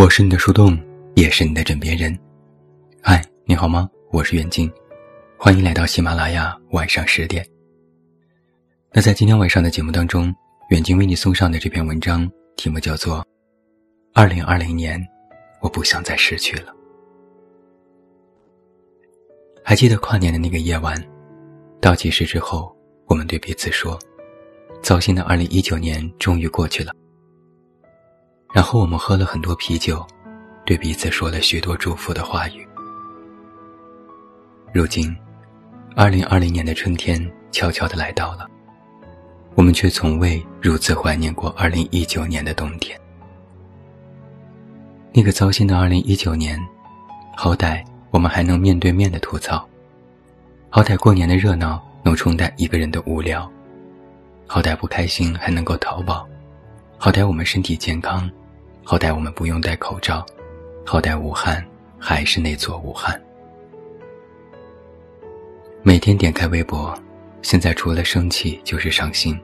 我是你的树洞，也是你的枕边人。嗨，你好吗？我是远近，欢迎来到喜马拉雅晚上十点。那在今天晚上的节目当中，远近为你送上的这篇文章题目叫做《二零二零年，我不想再失去了》。还记得跨年的那个夜晚，倒计时之后，我们对彼此说：“糟心的二零一九年终于过去了。”然后我们喝了很多啤酒，对彼此说了许多祝福的话语。如今，二零二零年的春天悄悄的来到了，我们却从未如此怀念过二零一九年的冬天。那个糟心的二零一九年，好歹我们还能面对面的吐槽，好歹过年的热闹能冲淡一个人的无聊，好歹不开心还能够淘宝，好歹我们身体健康。好歹我们不用戴口罩，好歹武汉还是那座武汉。每天点开微博，现在除了生气就是伤心。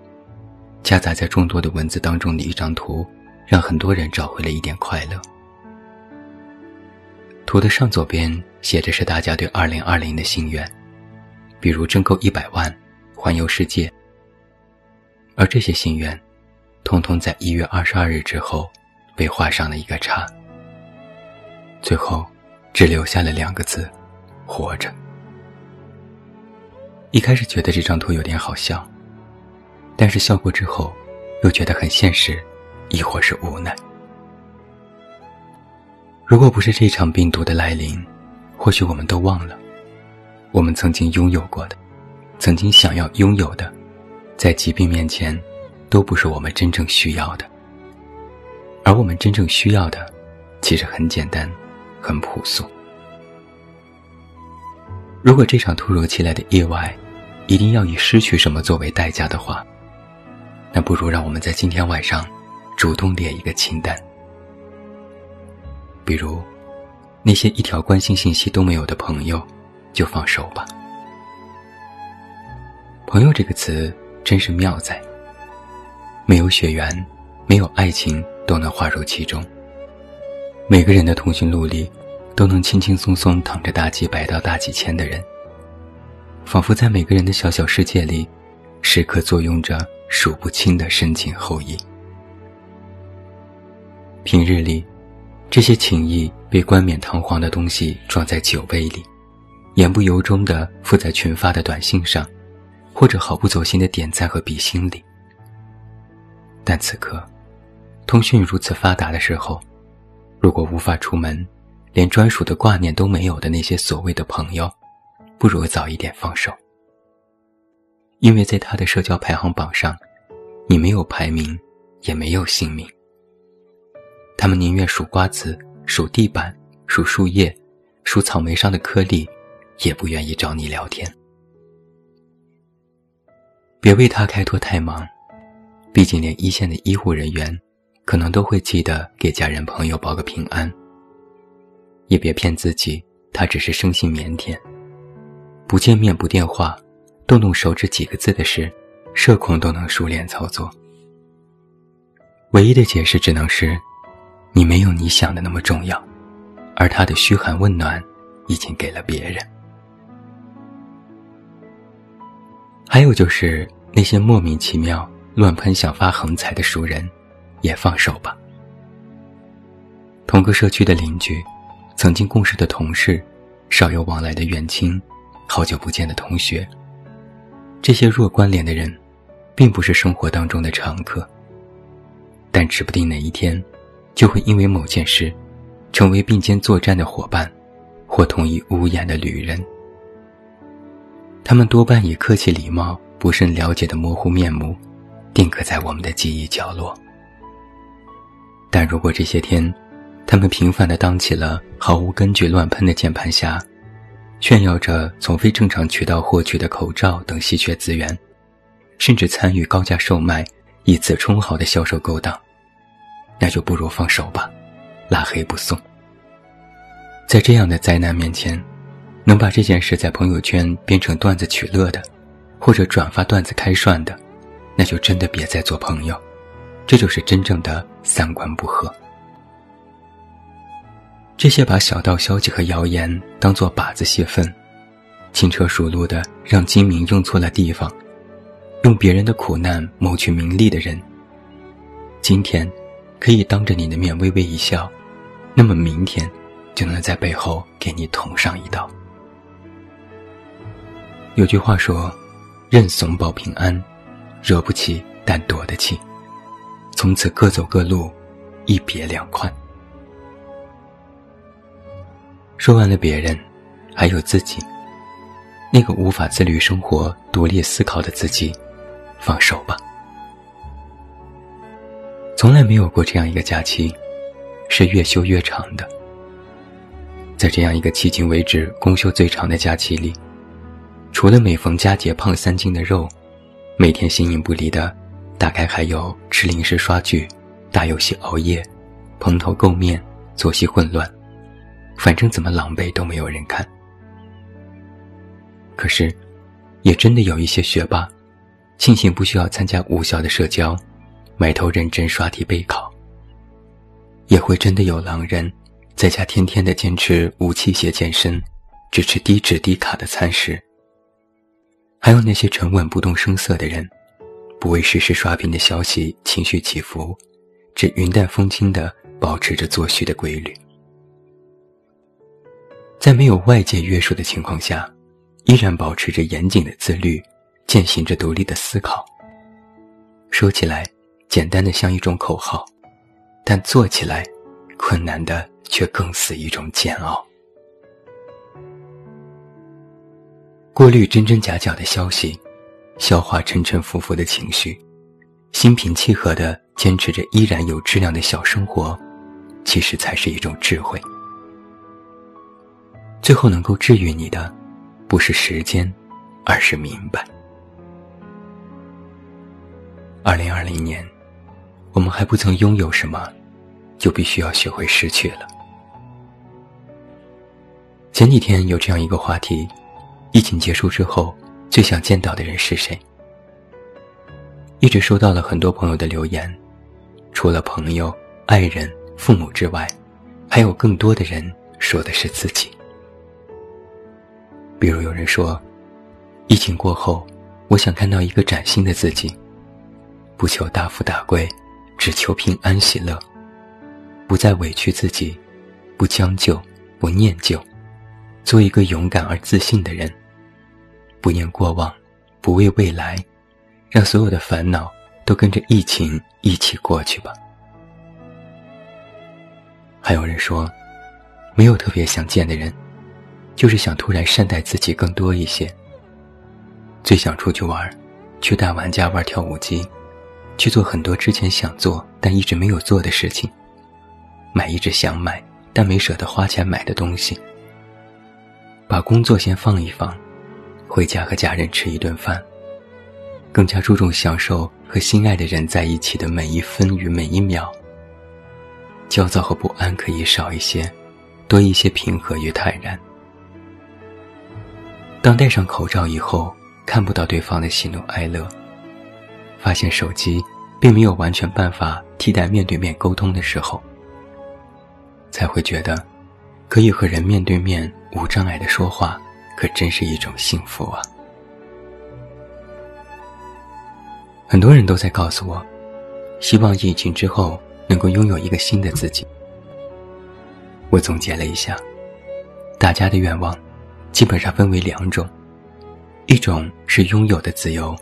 夹杂在众多的文字当中的一张图，让很多人找回了一点快乐。图的上左边写着是大家对二零二零的心愿，比如挣够一百万，环游世界。而这些心愿，通通在一月二十二日之后。被画上了一个叉，最后只留下了两个字：“活着。”一开始觉得这张图有点好笑，但是笑过之后，又觉得很现实，亦或是无奈。如果不是这场病毒的来临，或许我们都忘了，我们曾经拥有过的，曾经想要拥有的，在疾病面前，都不是我们真正需要的。而我们真正需要的，其实很简单，很朴素。如果这场突如其来的意外，一定要以失去什么作为代价的话，那不如让我们在今天晚上，主动列一个清单。比如，那些一条关心信息都没有的朋友，就放手吧。朋友这个词真是妙在，没有血缘，没有爱情。都能划入其中。每个人的通讯录里，都能轻轻松松躺着大几百到大几千的人，仿佛在每个人的小小世界里，时刻作用着数不清的深情厚谊。平日里，这些情谊被冠冕堂皇的东西装在酒杯里，言不由衷地附在群发的短信上，或者毫不走心的点赞和比心里。但此刻。通讯如此发达的时候，如果无法出门，连专属的挂念都没有的那些所谓的朋友，不如早一点放手。因为在他的社交排行榜上，你没有排名，也没有姓名。他们宁愿数瓜子、数地板、数树叶、数草莓上的颗粒，也不愿意找你聊天。别为他开脱太忙，毕竟连一线的医护人员。可能都会记得给家人朋友报个平安。也别骗自己，他只是生性腼腆，不见面不电话，动动手指几个字的事，社恐都能熟练操作。唯一的解释只能是，你没有你想的那么重要，而他的嘘寒问暖，已经给了别人。还有就是那些莫名其妙乱喷想发横财的熟人。也放手吧。同个社区的邻居，曾经共事的同事，少有往来的远亲，好久不见的同学，这些弱关联的人，并不是生活当中的常客。但指不定哪一天，就会因为某件事，成为并肩作战的伙伴，或同一屋檐的旅人。他们多半以客气礼貌、不甚了解的模糊面目，定格在我们的记忆角落。但如果这些天，他们频繁地当起了毫无根据乱喷的键盘侠，炫耀着从非正常渠道获取的口罩等稀缺资源，甚至参与高价售卖、以此充好的销售勾当，那就不如放手吧，拉黑不送。在这样的灾难面前，能把这件事在朋友圈编成段子取乐的，或者转发段子开涮的，那就真的别再做朋友。这就是真正的三观不合。这些把小道消息和谣言当作靶子泄愤，轻车熟路的让精明用错了地方，用别人的苦难谋取名利的人，今天可以当着你的面微微一笑，那么明天就能在背后给你捅上一刀。有句话说：“认怂保平安，惹不起但躲得起。”从此各走各路，一别两宽。说完了别人，还有自己。那个无法自律生活、独立思考的自己，放手吧。从来没有过这样一个假期，是越休越长的。在这样一个迄今为止公休最长的假期里，除了每逢佳节胖三斤的肉，每天形影不离的。大概还有吃零食、刷剧、打游戏、熬夜、蓬头垢面、作息混乱，反正怎么狼狈都没有人看。可是，也真的有一些学霸，庆幸不需要参加无效的社交，埋头认真刷题备考。也会真的有狼人，在家天天的坚持无器械健身，只吃低脂低卡的餐食。还有那些沉稳不动声色的人。不为实时刷屏的消息情绪起伏，只云淡风轻地保持着作息的规律。在没有外界约束的情况下，依然保持着严谨的自律，践行着独立的思考。说起来简单的像一种口号，但做起来困难的却更似一种煎熬。过滤真真假假的消息。消化沉沉浮浮的情绪，心平气和地坚持着依然有质量的小生活，其实才是一种智慧。最后能够治愈你的，不是时间，而是明白。二零二零年，我们还不曾拥有什么，就必须要学会失去了。前几天有这样一个话题：疫情结束之后。最想见到的人是谁？一直收到了很多朋友的留言，除了朋友、爱人、父母之外，还有更多的人说的是自己。比如有人说，疫情过后，我想看到一个崭新的自己，不求大富大贵，只求平安喜乐，不再委屈自己，不将就，不念旧，做一个勇敢而自信的人。不念过往，不畏未来，让所有的烦恼都跟着疫情一起过去吧。还有人说，没有特别想见的人，就是想突然善待自己更多一些。最想出去玩，去大玩家玩跳舞机，去做很多之前想做但一直没有做的事情，买一直想买但没舍得花钱买的东西，把工作先放一放。回家和家人吃一顿饭，更加注重享受和心爱的人在一起的每一分与每一秒。焦躁和不安可以少一些，多一些平和与坦然。当戴上口罩以后，看不到对方的喜怒哀乐，发现手机并没有完全办法替代面对面沟通的时候，才会觉得，可以和人面对面无障碍的说话。可真是一种幸福啊！很多人都在告诉我，希望疫情之后能够拥有一个新的自己。我总结了一下，大家的愿望基本上分为两种：一种是拥有的自由，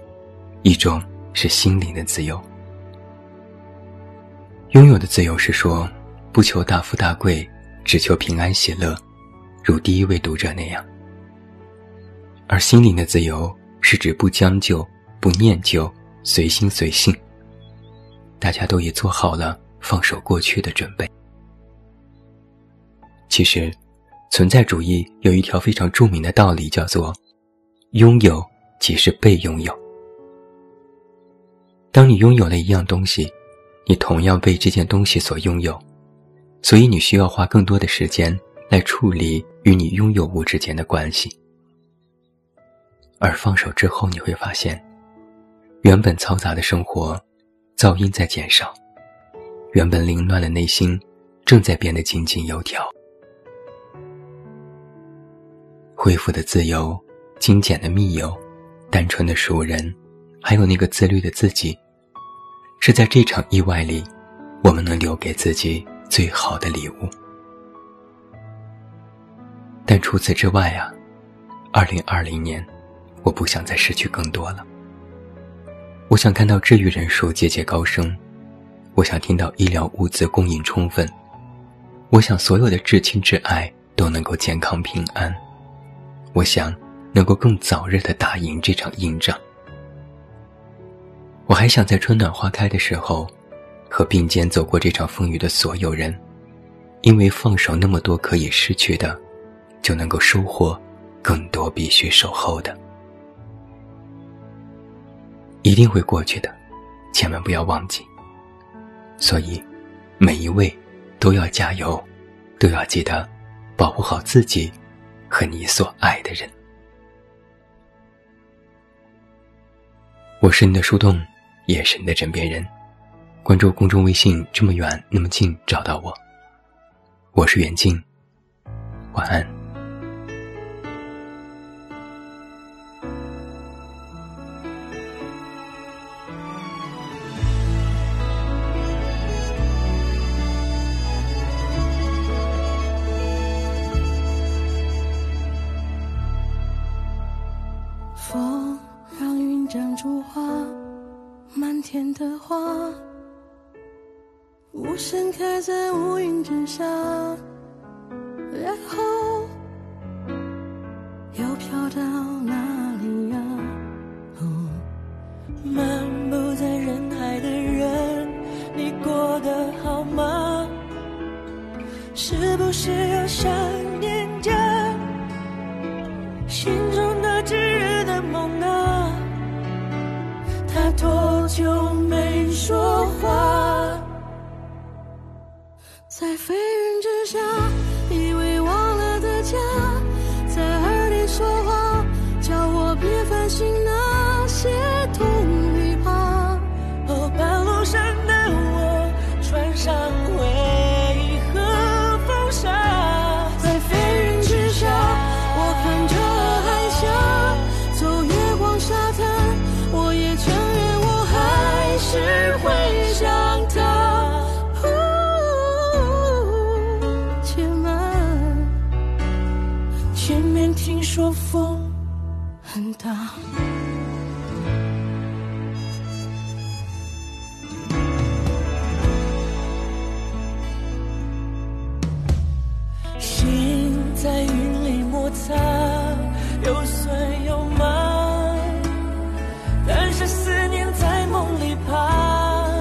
一种是心灵的自由。拥有的自由是说，不求大富大贵，只求平安喜乐，如第一位读者那样。而心灵的自由是指不将就、不念旧、随心随性。大家都已做好了放手过去的准备。其实，存在主义有一条非常著名的道理，叫做“拥有即是被拥有”。当你拥有了一样东西，你同样被这件东西所拥有，所以你需要花更多的时间来处理与你拥有物之间的关系。而放手之后，你会发现，原本嘈杂的生活，噪音在减少；原本凌乱的内心，正在变得井井有条。恢复的自由，精简的密友，单纯的熟人，还有那个自律的自己，是在这场意外里，我们能留给自己最好的礼物。但除此之外啊，二零二零年，我不想再失去更多了。我想看到治愈人数节节高升，我想听到医疗物资供应充分，我想所有的至亲至爱都能够健康平安。我想，能够更早日的打赢这场硬仗。我还想在春暖花开的时候，和并肩走过这场风雨的所有人，因为放手那么多可以失去的，就能够收获更多必须守候的。一定会过去的，千万不要忘记。所以，每一位都要加油，都要记得保护好自己。和你所爱的人，我是你的树洞，也是你的枕边人。关注公众微信，这么远那么近，找到我。我是远近，晚安。盛开在乌云之下，然后又飘到哪之下，说风很大，心在云里摩擦，有酸有麻，但是思念在梦里。爬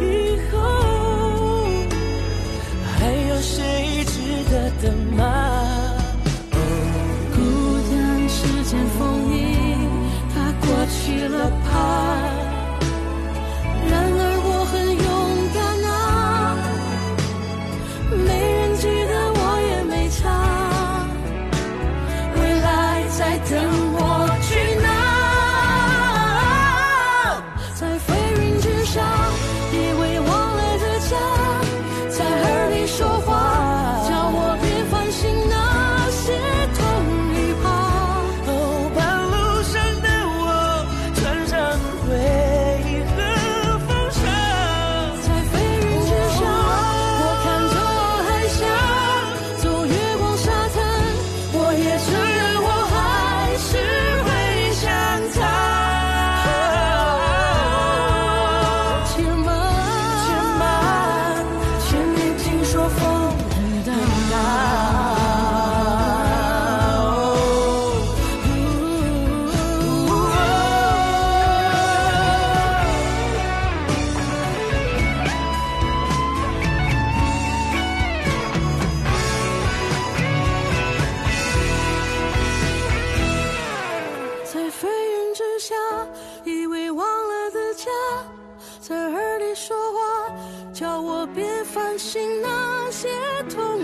以后还有谁值得等吗？那些痛